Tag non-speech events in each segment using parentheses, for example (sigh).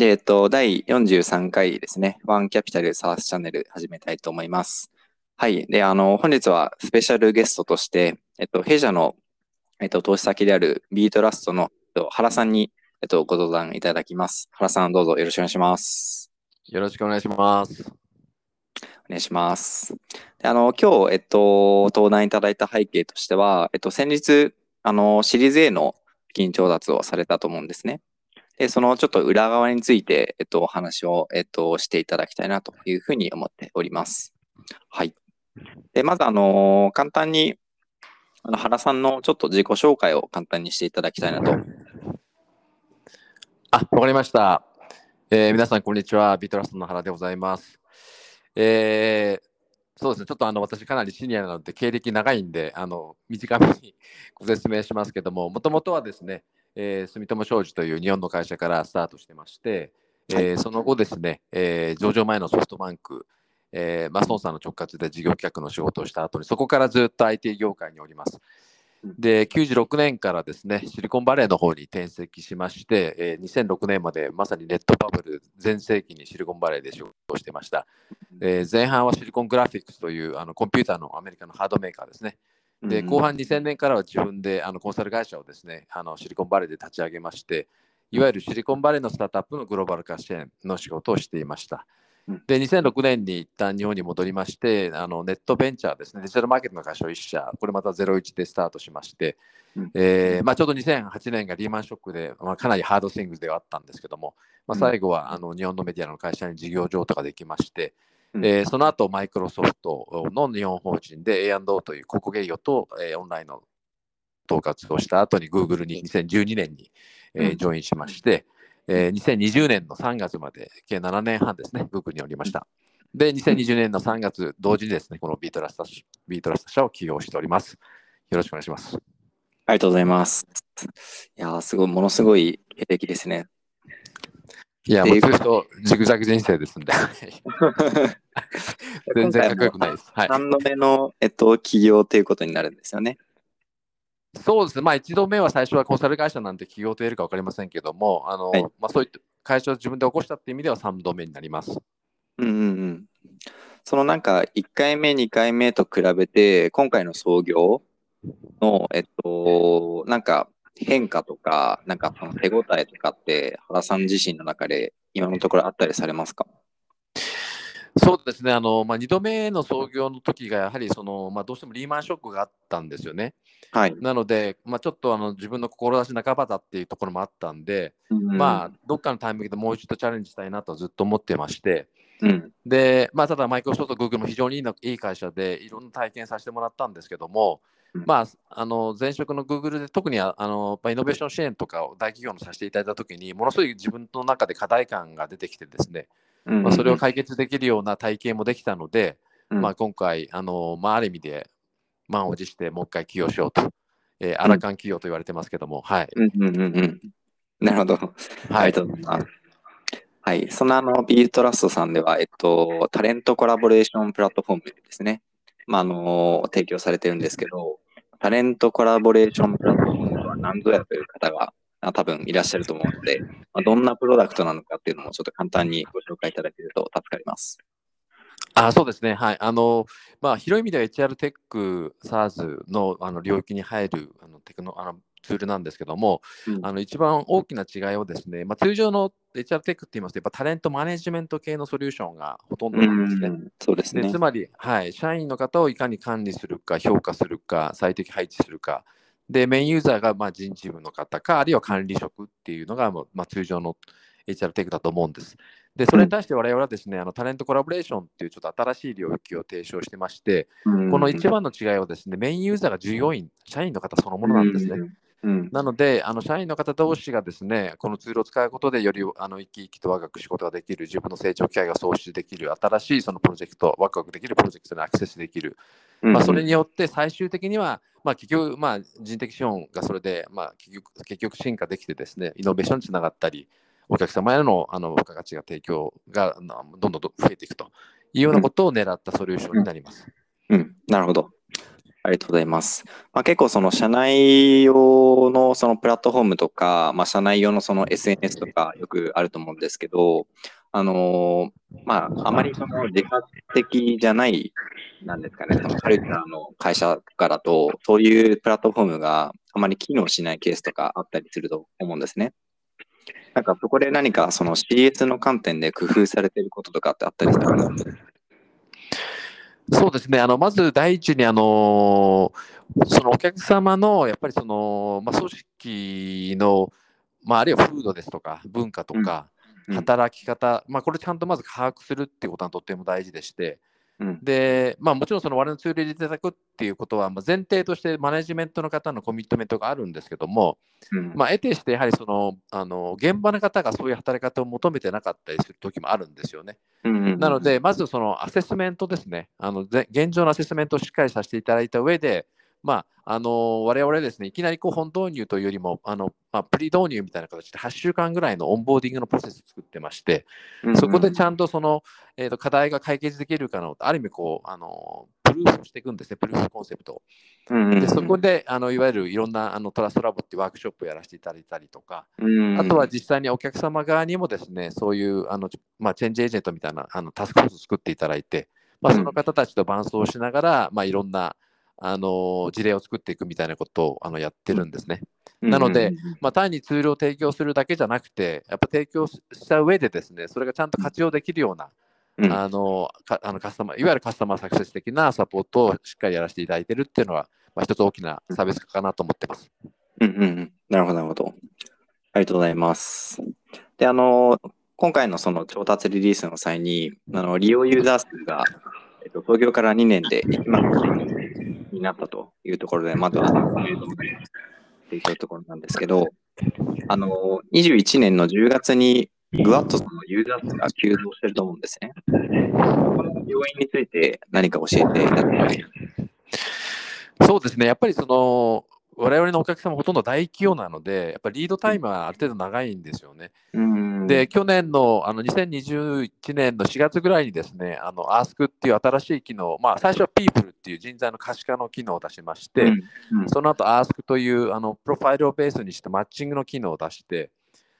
で、えっと、第43回ですね、ワンキャピタルサースチャンネル始めたいと思います。はい。で、あの、本日はスペシャルゲストとして、えっと、弊社の、えっと、投資先であるビートラストの、えっと、原さんに、えっと、ご登壇いただきます。原さん、どうぞよろしくお願いします。よろしくお願いします。お願いします。であの、今日、えっと、登壇いただいた背景としては、えっと、先日、あの、シリーズ A の資金調達をされたと思うんですね。で、そのちょっと裏側について、えっと、お話を、えっと、していただきたいなというふうに思っております。はい。で、まず、あの、簡単に、あの、原さんのちょっと自己紹介を簡単にしていただきたいなと。あ、わかりました。えー皆さん、こんにちは。ビートラストの原でございます。えーそうですね、ちょっとあの私、かなりシニアなので、経歴長いんで、あの短めにご説明しますけども、もともとはですね、えー住友商事という日本の会社からスタートしてまして、えーその後ですね、えー上場前のソフトバンク、えー、マソンさんの直轄で事業企画の仕事をした後に、そこからずっと IT 業界におります。で、96年からですね、シリコンバレーの方に転籍しまして、えー2006年までまさにネットバブル全盛期にシリコンバレーで仕事をしてました。えー前半はシリコングラフィックスというあのコンピューターのアメリカのハードメーカーですね。で、後半2000年からは自分であのコンサル会社をですね、あのシリコンバレーで立ち上げまして、いわゆるシリコンバレーのスタートアップのグローバル化支援の仕事をしていました。うん。で、2006年に一旦日本に戻りまして、あのネットベンチャーですね、デジタルマーケットの会社を1社、これまた01でスタートしまして、うん。えーまあ、ちょうど2008年がリーマンショックで、まあ、かなりハードスイングではあったんですけども、まあ、うん。最後はあの日本のメディアの会社に事業譲渡ができまして、うんえーその後マイクロソフトの日本法人で A&O という広告営業と、えーオンラインの統括をした後に Google に2012年に、えーうん join しまして、えー2020年の3月まで計7年半ですね、Google におりました。で、2020年の3月、同時にですね、この Beatrust、Beatrust 社を起業しております。よろしくお願いします。ありがとうございます。いやー、すごい、ものすごい経歴ですね。いや、でもう通称ジグザグ人生ですんで、(laughs) 全然かっこよくないです。はい。3度目の、えっと、起業ということになるんですよね。そうですね、まあ、1度目は最初はコンサル会社なんて起業と言えるか分かりませんけども、あのはいまあ、そういった会社を自分で起こしたっていう意味では3度目になります。うんうんうん。そのなんか、1回目、2回目と比べて、今回の創業の、えっと、なんか変化とか、なんかその手応えとかって、原さん自身の中で今のところあったりされますか？そうですね、あのまあ、2度目の創業の時がやはりその、まあ、どうしてもリーマンショックがあったんですよね。はい。なので、まあ、ちょっとあの自分の志半ばだっていうところもあったんで、うんまあ、どっかのタイミングでもう一度チャレンジしたいなとずっと思ってまして、うん。で、まあ、ただ、マイクロソフト、グーグルも非常にいいのいい会社で、いろんな体験させてもらったんですけども、うんまあ、あの前職のグーグルで特にああのまあイノベーション支援とかを大企業のさせていただいたときに、ものすごい自分の中で課題感が出てきてですね、うんまあ、それを解決できるような体験もできたので、うんまあ、今回、あのまあ、ある意味で満を持してもう一回起業しようと、えー、アラカン企業と言われてますけども、はい。うんうんうんうん。なるほど。あはいりがとうございます。はい。そのあの、ビートラストさんでは、えっと、タレントコラボレーションプラットフォームですね。まあ、あの、提供されてるんですけど、タレントコラボレーションプラットフォームとは何ぞやという方があ多分いらっしゃると思うので、まあ、どんなプロダクトなのかっていうのもちょっと簡単にご紹介いただけると助かります。あそうですね、はい。あの、まあ、広い意味では HR テック、SARS のあの領域に入るあのテクノあのツールなんですけども、うんあの一番大きな違いをですね、まあ、通常の HR テックって言いますと、やっぱタレントマネジメント系のソリューションがほとんどなんですね。うんそうですねでつ。まり、はい、社員の方をいかに管理するか、評価するか、最適配置するか、でメインユーザーがまあ人事部の方か、あるいは管理職っていうのがまあ通常の HR テックだと思うんです。で、それに対して我々はですね、あのタレントコラボレーションっていうちょっと新しい領域を提唱してまして、この一番の違いはですね、メインユーザーが従業員、社員の方そのものなんですね。うんうんなので、あの社員の方同士がですね、このツールを使うことで、よりあの生き生きとワクワク仕事ができる、自分の成長機会が創出できる、新しいそのプロジェクト、ワクワクできるプロジェクトにアクセスできる。うんまあ、それによって最終的には、まあ、結局、まあ、人的資本がそれで、まあ、結局結局進化できてですね、イノベーションにつながったり、お客様へのあの付加価値が提供がどんどんどん増えていくというようなことを狙ったソリューションになります。うん、なるほど。ありがとうございます。まあ、結構その社内用のそのプラットフォームとか、まあ、社内用のその SNS とかよくあると思うんですけど、あのーまあ、あまりその自発的じゃない、なんですかね、そのカルチャーの会社からと、そういうプラットフォームがあまり機能しないケースとかあったりすると思うんですね。なんかそこで何かその CS の観点で工夫されていることとかってあったりするかそうですね、あのまず第一にあの、そのお客様のやっぱりその、まあ、組織の、まあ、あるいは風土ですとか、文化とか、うん。働き方、まあ、これちゃんとまず把握するっていうことがとっても大事でして、うん。で、まあ、もちろんその我々のツールを入れていただくっていうことは、まあ、前提としてマネジメントの方のコミットメントがあるんですけども、うん。まあ、得てしてやはりそのあの現場の方がそういう働き方を求めてなかったりする時もあるんですよね。うんうんうん。なので、まずそのアセスメントですね、あのぜ現状のアセスメントをしっかりさせていただいた上で、まあ、あの我々ですね、いきなりこう本導入というよりも、あのまあ、プリ導入みたいな形で8週間ぐらいのオンボーディングのプロセスを作ってまして、そこでちゃんとその、えーと課題が解決できるかの、ある意味こう、あのプルーフをしていくんですね、プルーフコンセプトでそこであのいわゆるいろんなあのトラストラボっていうワークショップをやらせていただいたりとか、うん。あとは実際にお客様側にもですね、そういうあの、まあ、チェンジエージェントみたいなあのタスクフォースを作っていただいて、まあ、うんその方たちと伴走しながら、まあ、いろんなあの事例を作っていくみたいなことをあのやってるんですね。なので、まあ、単にツールを提供するだけじゃなくて、やっぱ提供した上でですね、それがちゃんと活用できるような、うんあのかあのカスタマー、いわゆるカスタマーサクセス的なサポートをしっかりやらせていただいているっていうのは、まあ、一つ大きな差別化かなと思ってます。うんうんうん。なるほど、なるほど。ありがとうございます。で、あの、今回のその調達リリースの際に、あの、利用ユーザー数が、えっと、創業から2年で1万人になったというところで、まずは、おめでといますっていうところなんですけど、あの、21年の10月に、ぐわっとそのユーザー数が急増してると思うんですね。この要因について何か教えていただけますか？そうですね、やっぱりその、我々のお客様ほとんど大企業なので、やっぱりリードタイムはある程度長いんですよね。うん。で、去年のあの2021年の4月ぐらいにですね、あの Ask っていう新しい機能、まあ、最初は People っていう人材の可視化の機能を出しまして、うん。うん。その後 Ask というあのプロファイルをベースにしたマッチングの機能を出して、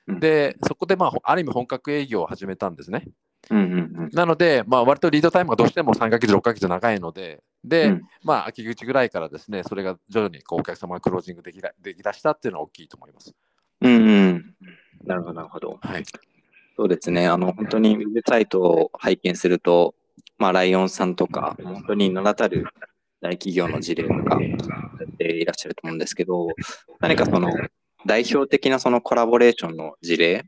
うん。で、そこで、まあ、ある意味本格営業を始めたんですね。うんうんなので、まあ、割とリードタイムがどうしても3ヶ月、6ヶ月長いので、で、うんまあ、秋口ぐらいからですね、それが徐々にこうお客様がクロージングできらできだしたっていうのは大きいと思います。うんうん。なるほど、なるほど。はい。そうですね。あの、本当にウェブサイトを拝見すると、まあ、ライオンさんとか、本当に名だたる大企業の事例とか、やっていらっしゃると思うんですけど、何かその、代表的なそのコラボレーションの事例、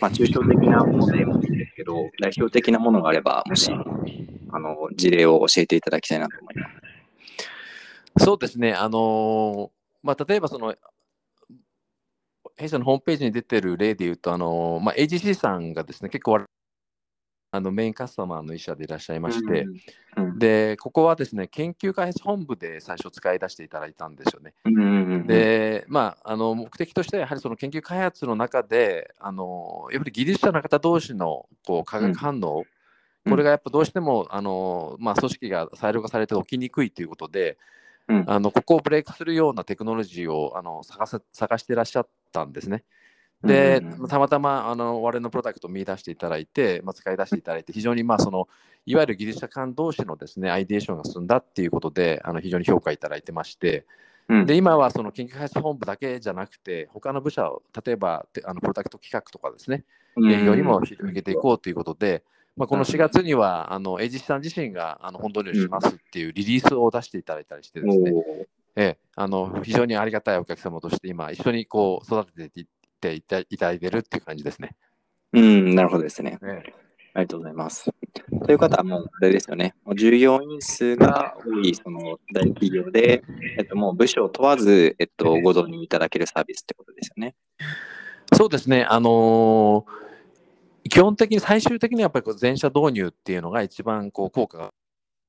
まあ、抽象的なものでもいいんですけど、代表的なものがあれば、もし、あの、事例を教えていただきたいなと思います。そうですね、あのーまあ、例えばその、弊社のホームページに出てる例で言うと、あのーまあ、AGC さんがですね、結構我あのメインカスタマーの一社でいらっしゃいまして、うん、で、ここはですね、研究開発本部で最初使い出していただいたんですよね。うんうんうん、で、まあ、あの目的としてはやはりその研究開発の中で、あのやっぱり技術者の方同士のこう化学反応、うんこれがやっぱどうしてもあの、まあ、組織が裁量化されて起きにくいということで、うん。あのここをブレイクするようなテクノロジーをあの探せ探していらっしゃったんですね。で、たまたまあの我々のプロダクトを見出していただいて、まあ、使い出していただいて、非常にまあそのいわゆる技術者間同士のですねアイデエーションが進んだっていうことで、あの非常に評価いただいてまして、うん。で今はその研究開発本部だけじゃなくて、他の部署を例えばてあのプロダクト企画とかですね、営業にも広げていこうということで、まあ、この4月にはあのエイジスさん自身があの本導入しますっていうリリースを出していただいたりしてですね、ええ、あの非常にありがたいお客様として今一緒にこう育てていっていただいてるっていう感じですね。うん、なるほどですね。ええありがとうございます。という方はもう、あれですよね。もう従業員数が多い、その大企業で、えっと、もう部署を問わず、えっと、ご導入いただけるサービスってことですよね。そうですね、あのー基本的に最終的にはやっぱりこう全社導入っていうのが一番こう効果が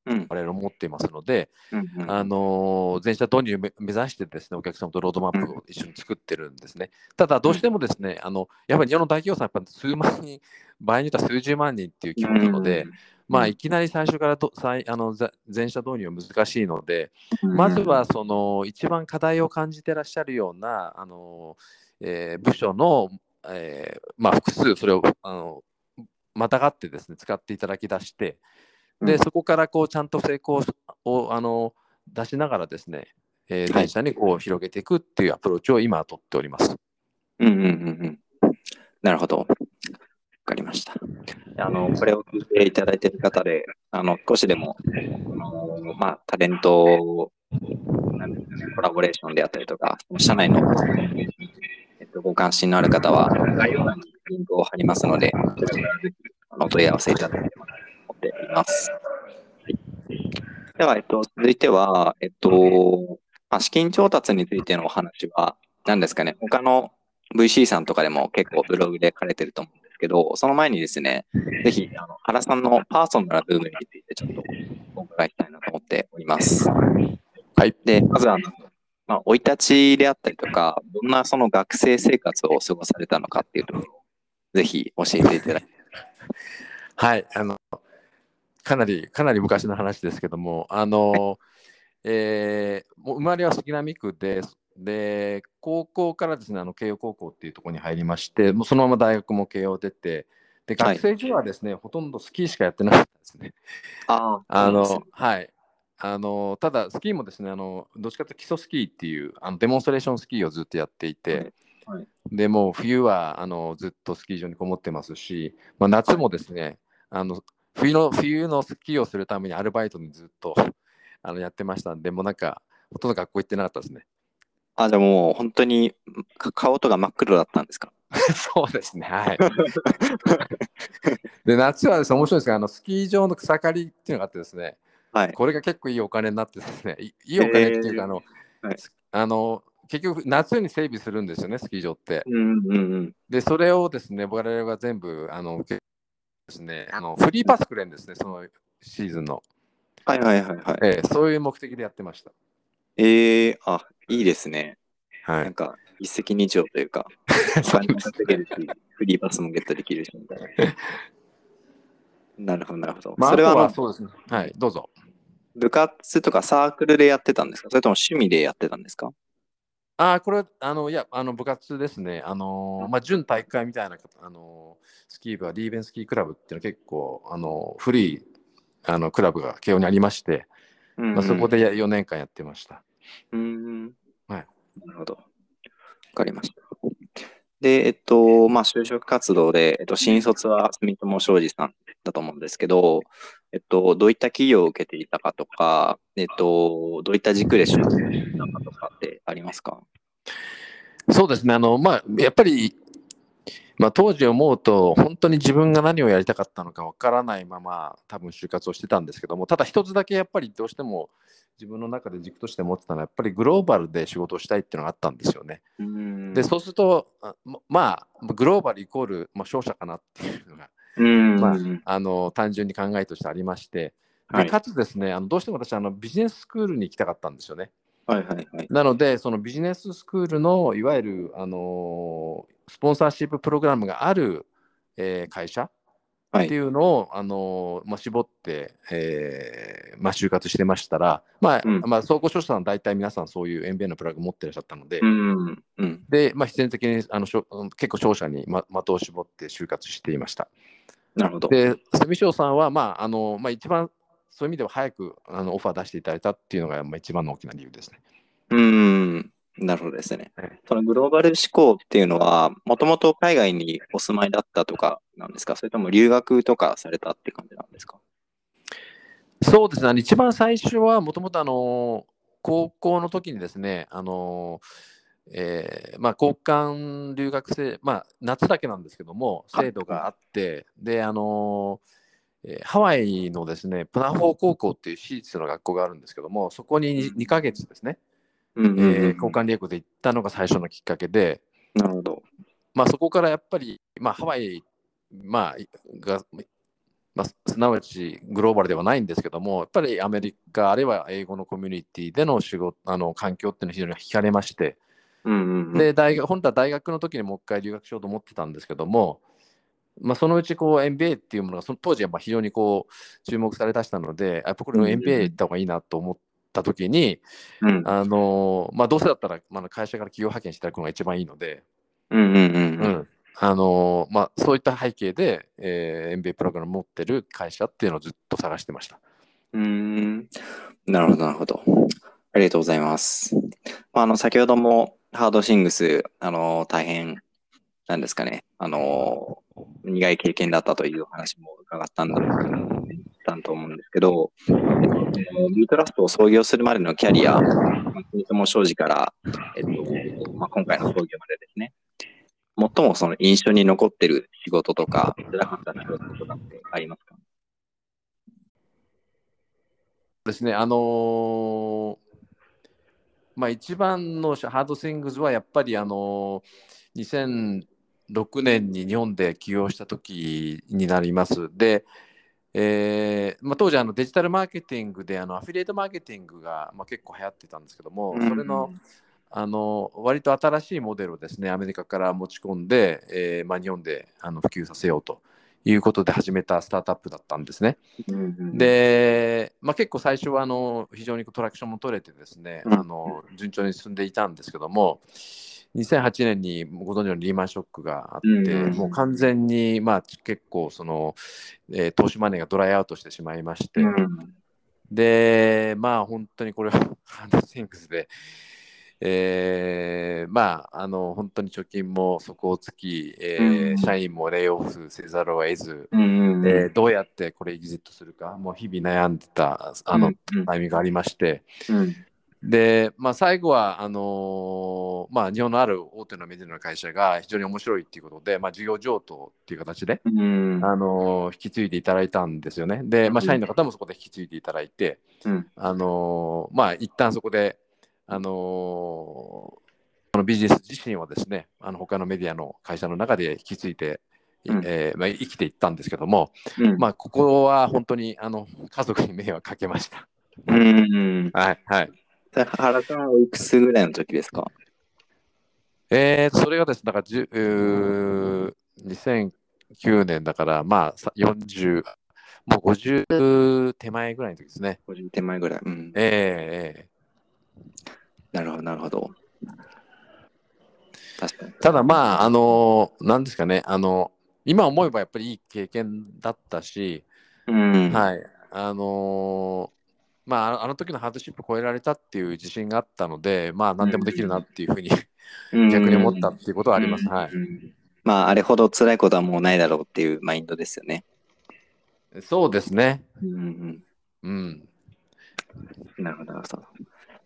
うん。我々持っていますので、うんうん。あのー全社導入を目目指してですね、お客様とロードマップを一緒に作ってるんですね。ただ、どうしてもですね、あのやっぱり日本の大企業さん、やっぱ数万人、場合によっては数十万人っていう規模なので、まあ、うんいきなり最初からと再あのざ全社導入は難しいので、まずはその一番課題を感じてらっしゃるようなあの、えー部署の、えーまあ、複数それをあのまたがってですね使っていただき出してで、うんそこからこうちゃんと成功をあの出しながらですね、えーはい全社にこう広げていくっていうアプローチを今は取っております。うんうんうんうん。なるほど。わかりました。あの、これを聞いていただいている方で、あの、少しでも、あのまあ、タレント、なんですかね、コラボレーションであったりとか、社内の、えっと、ご関心のある方は、概要欄にリンクを貼りますので、そちらからぜひ、あの、お問い合わせいただければと思っております。はいでは、えっと、続いては、えっと、まあ、資金調達についてのお話は、何ですかね、他の VC さんとかでも結構ブログで書かれてると思うんですけど、その前にですね、ぜひ、あの原さんのパーソナル部分についてちょっとお伺いしたいなと思っております。はい。で、まずあの、まあ、生い立ちであったりとか、どんなその学生生活を過ごされたのかっていうところを、ぜひ教えていただきはい、あのかなりかなり昔の話ですけども、あの、えーもう生まれは杉並区で、で高校からですね、あの慶応高校っていうところに入りまして、もうそのまま大学も慶応出て、ではい。学生時はですね、ほとんどスキーしかやってなかったですね。ああのはいあのただ、スキーもですねあの、どっちかというと基礎スキーっていうあのデモンストレーションスキーをずっとやっていて、はいはいでもう冬はあのずっとスキー場にこもってますし、まあ、夏もですね、あの冬の冬のスキーをするためにアルバイトにずっとあのやってましたんで、もうなんか、ほとんど学校行ってなかったですね。あ、じゃあもう本当にか顔とか真っ黒だったんですか？(laughs) そうですね、はい。で、夏はですね、面白いんですが、あのスキー場の草刈りっていうのがあってですね、はい。これが結構いいお金になってですね、いいいお金っていうか、あの、はいあの結局、夏に整備するんですよね、スキー場って。うんうんうん。で、それをですね、我々が全部、あの、受けですね、あのフリーパスくれるんですね、そのシーズンの。はいはいはいはい。ええそういう目的でやってました。ええあ、いいですね。はい。なんか、一石二鳥というか、(laughs) フリーパスもゲットできるし、みたいな。(laughs) なるほど、なるほど。まあ、それはそうですね。はい、どうぞ。部活とかサークルでやってたんですか？それとも趣味でやってたんですか？あーこれ、あの、いや、あの、部活ですね。あのーまあ、準体育会みたいな、あのースキー部はリーベンスキークラブっていうのは結構、あの古い、あの、クラブが慶応にありまして、まあ、そこでや4年間やってました。うん。はい。なるほど。わかりました。で、えっと、まあ、就職活動で、えっと、新卒は住友商事さんだと思うんですけど、えっと、どういった企業を受けていたかとか、えっと、どういった軸で就職したかとかってありますか？そうですね。あの、まあ、やっぱり、まあ、当時思うと、本当に自分が何をやりたかったのかわからないまま、多分就活をしてたんですけども、ただ一つだけやっぱりどうしても自分の中で軸として持ってたのは、やっぱりグローバルで仕事をしたいっていうのがあったんですよね。うんで、そうすると、あままあ、グローバルイコール、まあ、勝者かなっていうのが、うん。まあうんあの単純に考えとしてありまして、ではいかつですね、あのどうしても私あの、ビジネススクールに行きたかったんですよね。はいはいはい。なので、そのビジネススクールのいわゆる、あのースポンサーシッププログラムがある、えー会社はいっていうのを、あのーまあ、絞って、えーまあ、就活してましたら、まあうんまあ、総合商社さん大体皆さんそういう MBA のプラグ持ってらっしゃったので、うん。うん。でまあ、必然的にあのしょ結構商社にま的を絞って就活していました。なるほど。で、住商さんは、まああのまあ、一番そういう意味では早くあのオファー出していただいたっていうのが、まあ、一番の大きな理由ですね。うん。なるほどですねはい。そのグローバル思考っていうのは、もともと海外にお住まいだったとかなんですか？それとも留学とかされたって感じなんですか？そうですね、一番最初はもともとあの高校の時にですね、あのえーまあ、交換留学生、まあ、夏だけなんですけども、はい制度があって、で、あのえーハワイのですね、プナフォー高校っていう私立の学校があるんですけども、そこに 2, ヶ月ですね、うんうんうんえー交換留学で行ったのが最初のきっかけで、なるほど。まあ、そこからやっぱり、まあ、ハワイ、まあ、が、まあ、すなわちグローバルではないんですけども、やっぱりアメリカ、あるいは英語のコミュニティでの仕事、あの環境っていうのは非常に惹かれまして。で、大学、本当は大学の時にもう一回留学しようと思ってたんですけども、まあ、そのうちこう MBA っていうものがその当時はまあ非常にこう注目されだしたのでやっぱこれうんうん MBA 行った方がいいなと思った時に、うん。あのまあ、どうせだったら、まあ、会社から企業派遣していただくのが一番いいので、うんうんうんううん。んあのまあ、そういった背景で、えー MBA プログラム持ってる会社っていうのをずっと探してました。うーん。なるほど、なるほど。ありがとうございます。まあ、あの、先ほども、ハードシングス、あの、大変、なんですかね、あの、苦い経験だったという話も伺ったんだったと思うんですけど、えっとビートラストを創業するまでのキャリア、まあ、国友商事から、えっと、まあ、今回の創業までですね、最もその印象に残ってる仕事とか、辛かった仕事とかってありますか？ですね、あのーまあ、一番のハードスイングスはやっぱり、あのー2006年に日本で起業した時になります。で、えーまあ、当時あのデジタルマーケティングであのアフィリエイトマーケティングが、まあ、結構流行ってたんですけども、それのあの割と新しいモデルをですねアメリカから持ち込んで、えーまあ、日本であの普及させようということで始めたスタートアップだったんですね。うんうん、で、まあ、結構最初はあの非常にトラクションも取れてですね、うんあの順調に進んでいたんですけども2008年にご存知のリーマンショックがあって、うんもう完全に、まあ、結構その、えー投資マネーがドライアウトしてしまいまして、うんでまあ本当にこれは (laughs) ハンドシンクスで。えーまあ、あの本当に貯金も底をつき、えーうん。社員もレイオフせざるを得ず、うんうんえーどうやってこれエグジットするか、もう日々悩んでたあの、うんタイミングがありまして、うん。で、まあ、最後はあのーまあ、日本のある大手のメディアの会社が非常に面白いっていうことで、まあ、事業譲渡っていう形で、うん。あのー引き継いでいただいたんですよね。で、まあ、社員の方もそこで引き継いでいただいて、うん。あのーまあ、一旦そこで、あのーこのビジネス自身はですね、あの他のメディアの会社の中で引き継いで、うんえーまあ、生きていったんですけども、うんまあ、ここは本当にあの家族に迷惑かけました。うんうんはい、はい。原さんはおいくつぐらいの時ですか？えー、それがですね、だからじゅうー2009年だから、まあ、さ40、もう50手前ぐらいの時ですね。50手前ぐらい。うん、えーえなるほど、なるほど。確かに。ーただ、まあ、あのーなんですかね、あの今思えばやっぱりいい経験だったし、うん。はい、あのーまあ、あの時のハードシップを超えられたっていう自信があったので、まあ、何でもできるなっていうふうにうん逆に思ったっていうことはあります。うんはい。まあ、あれほど辛いことはもうないだろうっていうマインドですよね。そうですね。うんうんうん。なるほど、なるほど。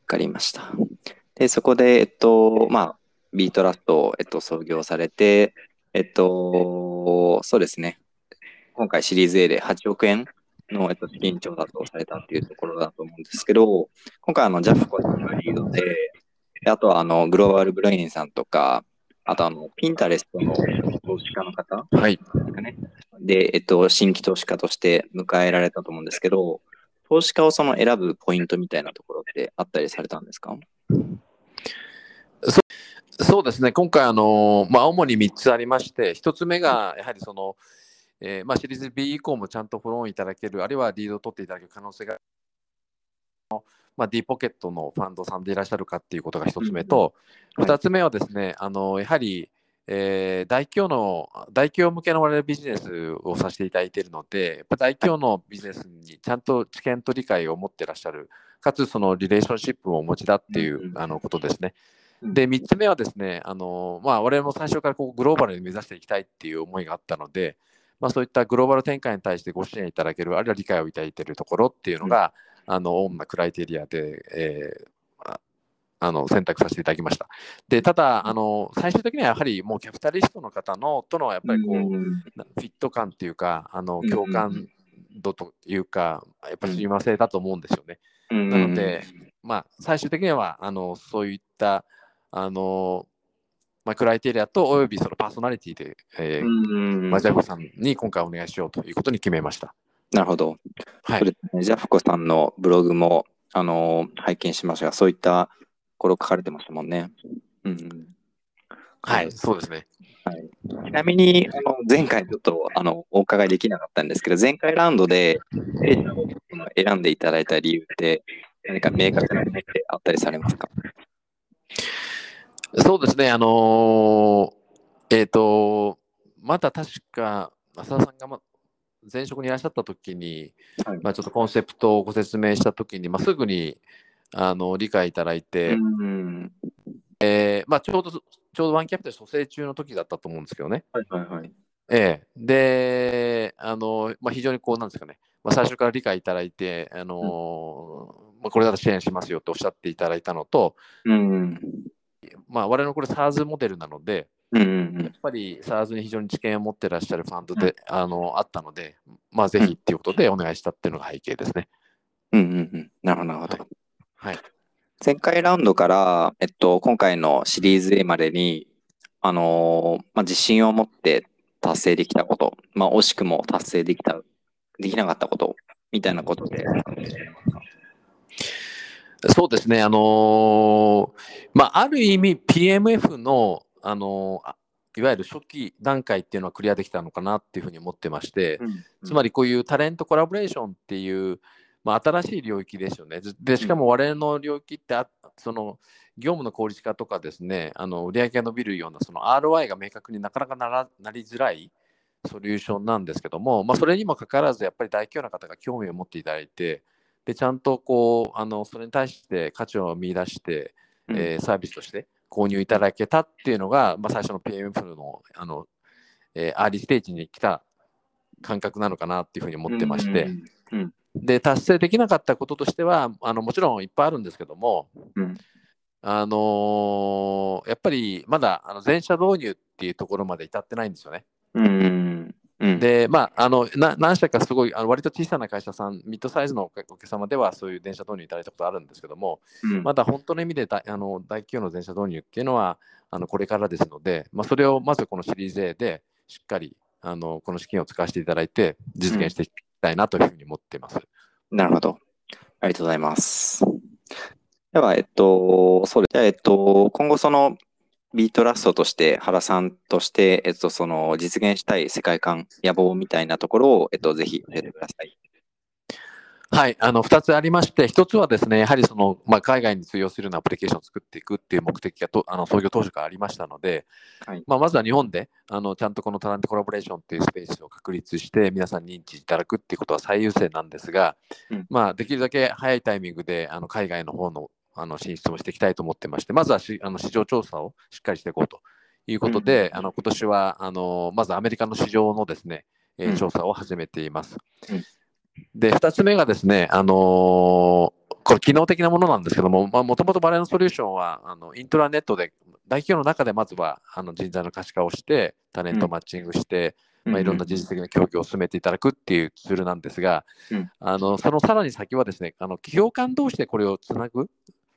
わかりました。で、そこで、えっと、まあ、ビートラストを、えっと、創業されて、えっと、そうですね。今回シリーズ A で8億円の、えっと、資金調達をされたっていうところだと思うんですけど、今回、あの、ジャフコさんがリードで、であとは、あの、グローバルブレインさんとか、あと、あの、ピンタレストの投資家の方はい。ですかね。で、えっと、新規投資家として迎えられたと思うんですけど、投資家をその選ぶポイントみたいなところってあったりされたんですか？そうですね、今回、あのまあ、主に3つありまして、1つ目がやはりその、えーまあ、シリーズ B 以降もちゃんとフォローいただける、あるいはリードを取っていただける可能性が、まあ、D ポケットのファンドさんでいらっしゃるかっていうことが1つ目と、うん2つ目はですね、あのやはり、えー大企業の大企業向けの我々ビジネスをさせていただいているので、やっぱ大企業のビジネスにちゃんと知見と理解を持っていらっしゃる、かつそのリレーションシップをお持ちだっていう、うんあのことですね。うんで、3つ目はですね、あのまあ、我々も最初からこうグローバルに目指していきたいっていう思いがあったので、まあ、そういったグローバル展開に対してご支援いただける、あるいは理解をいただいているところっていうのが、あの主なクライテリアで、えーああの選択させていただきました。で、ただ、あの最終的にはやはりもうキャピタリストの方のとのやっぱりこう、うんなフィット感っていうか、あのうん共感度というか、やっぱり親和性だと思うんですよね。うんなので、まあ、最終的にはあのそういったあの、まあ、クライテリアとおよびそのパーソナリティで、えーうんまあ、ジャコさんに今回お願いしようということに決めました。なるほど。はいね。ジャフコさんのブログも、あの、拝見しましたが、そういったところ書かれてましたもんね。うんうん。はい、そうですね。はい、ちなみに、あの前回ちょっとあのお伺いできなかったんですけど、前回ラウンドで選んでいただいた理由って、何か明確な理由ってあったりされますか？そうですね、あのーえっ、と、まだ確か、浅田さんが、ま、前職にいらっしゃった時に、はいまあ、ちょっとコンセプトをご説明した時に、まあ、すぐにあの理解いただいて、うん。えーまあ、ちょうどちょうどワンキャピタル蘇生中の時だったと思うんですけどね。はいはいはい。ええで、あのまあ、非常にこうなんですかね、まあ、最初から理解いただいて、あのまあ、これだと支援しますよとおっしゃっていただいたのと、うん。まあ、我々これ SARS モデルなので、うんうんやっぱり SARS に非常に知見を持ってらっしゃるファンドで、あのあったので、まあ、ぜひっていうことでお願いしたっていうのが背景ですね。うんうんうん。なるほど、なるほど。はい。前回ラウンドから、えっと、今回のシリーズ A までに、あのーまあ、自信を持って達成できたこと、まあ、惜しくも達成できた、できなかったこと、みたいなことで、そうですね、あのーまあ、ある意味 PMF の、あのーあいわゆる初期段階っていうのはクリアできたのかなっていうふうに思ってまして、つまり、りこういうタレントコラボレーションっていう、まあ、新しい領域ですよね。ずでしかも我々の領域ってあその業務の効率化とかですね、あの売上が伸びるようなその ROI が明確になかなかならなりづらいソリューションなんですけども、まあ、それにもかかわらずやっぱり大企業の方が興味を持っていただいて、でちゃんとこうあのそれに対して価値を見出して、えーサービスとして購入いただけたっていうのが、まあ、最初の PMF のあの、えーアーリーステージに来た感覚なのかなっていうふうに思ってまして、うんうんで達成できなかったこととしてはあのもちろんいっぱいあるんですけども、うん。あのーやっぱりまだあの全社導入っていうところまで至ってないんですよね。うんうんうん、で、まあ、あのな何社かすごいあの割と小さな会社さん、ミッドサイズのお客お客様ではそういう電車導入いただいたことあるんですけども、うん。まだ本当の意味で大あの大企業の電車導入っていうのはあのこれからですので、まあ、それをまずこのシリーズ A でしっかりあのこの資金を使わせていただいて実現していきたいなというふうに思っています。なるほど。ありがとうございます。では、えっと、そうです。えっと、今後そのビートラストとして、原さんとして、えっと、その実現したい世界観、野望みたいなところを、えっと、ぜひ教えてください。はい、あの2つありまして、1つはですね、やはりその、まあ、海外に通用するようなアプリケーションを作っていくっていう目的がとあの創業当初からありましたので、はい。まあ、まずは日本であのちゃんとこのタレントコラボレーションっていうスペースを確立して、皆さんに認知いただくっていうことは最優先なんですが、うん。まあ、できるだけ早いタイミングであの海外の方のあの進出もしていきたいと思ってまして、まずはしあの市場調査をしっかりしていこうということで、うんあの今年はあのまずアメリカの市場のですね、え調査を始めています。うんで、2つ目がですね、あのーこれ、機能的なものなんですけども、もともとバレーのソリューションはあのイントラネットで、大企業の中でまずはあの人材の可視化をして、タレントをマッチングして、まあ、いろんな人事的な協議を進めていただくっていうツールなんですが、うん。あのそのさらに先はですね、あの企業間同士でこれをつなぐこ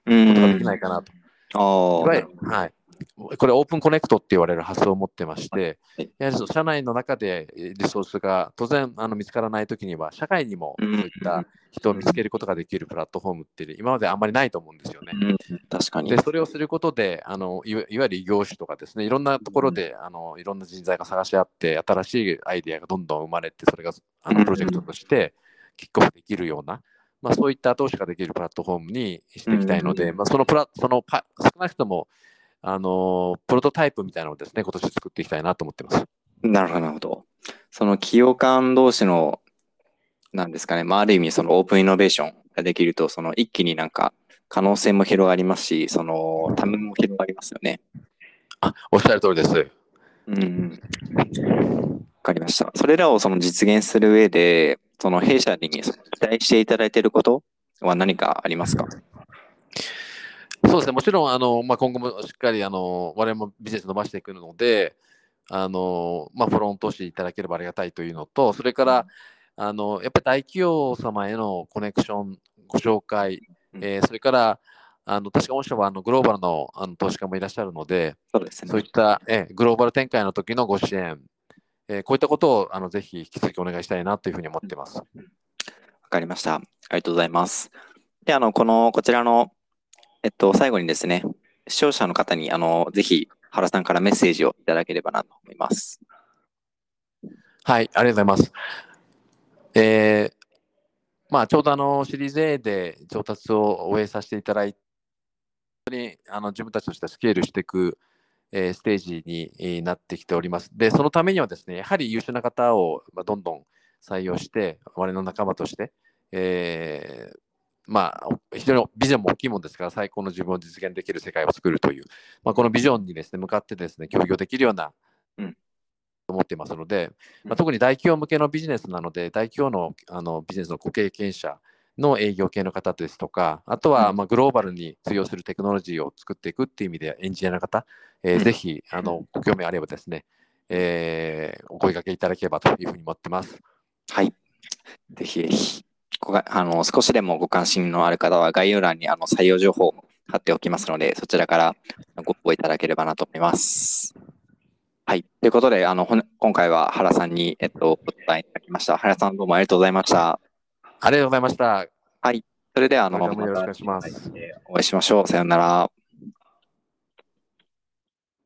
うんとができないかなと。ああ、いわゆるはい、これ、オープンコネクトって言われる発想を持ってましてはい、やはりその社内の中でえーリソースが当然あの見つからないときには、社会にもそういった人を見つけることができるプラットフォームって今まであんまりないと思うんですよね。うん確かに。で。それをすることであのいわいわゆる異業種とかですねいろんなところであのいろんな人材が探し合って新しいアイデアがどんどん生まれてそれがあうん。のプロジェクトとしてキックオフできるような、まあ、そういった後押しができるプラットフォームにしていきたいので、うん。まあ、そのプラそのパ少なくともあのプロトタイプみたいなのをですね今年作っていきたいなと思ってます。なるほど、なるほど。その企業間同士の、なんですかね、まあ、ある意味、そのオープンイノベーションができると、その一気になんか可能性も広がりますし、そのためも広がりますよね。あおっしゃる通りです。うんうん。わかりました。それらをその実現する上で、その弊社に期待していただいていることは何かありますか？そうですね、もちろんあの、まあ、今後もしっかりあの我々もビジネス伸ばしていくので、あのまあ、フロントしていただければありがたいというのと、それからあのやっぱり大企業様へのコネクション、ご紹介、うんえーそれからあの確か御社はあのグローバルのあの投資家もいらっしゃるので、そうですね。そういった、えーグローバル展開の時のご支援、えーこういったことをあのぜひ引き続きお願いしたいなというふうに思っています。わかりました。ありがとうございます。で、あの、この、こちらの、えっと、最後にですね、視聴者の方に、あの、ぜひ、原さんからメッセージをいただければなと思います。はい、ありがとうございます。えーまあ、ちょうどあのシリーズ A で調達を終えさせていただいて、本当にあの自分たちとしてはスケールしていく、えーステージになってきております。で、そのためにはですね、やはり優秀な方をまあどんどん採用して、我々の仲間として、えーまあ、非常にビジョンも大きいものですから、最高の自分を実現できる世界を作るという、まあ、このビジョンにですね、向かってですね、協業できるような、うん。と思っていますので、まうん。あ、特に大企業向けのビジネスなので、大企業のあのビジネスのご経験者の営業系の方ですとか、あとはうん。まあグローバルに通用するテクノロジーを作っていくっていう意味で、エンジニアの方、えーうん。ぜひあのご興味あればですね、えーお声掛けいただければというふうに思ってます。はい。ぜひぜひ、ごがあの少しでもご関心のある方は概要欄にあの採用情報を貼っておきますので、そちらからご応募いただければなと思います。はい。ということで、あの、今回は原さんに、えっと、お答えいただきました。原さんどうもありがとうございました。ありがとうございました。それでは、あの、よろしくお願いましますたお会いしましょう。さようなら。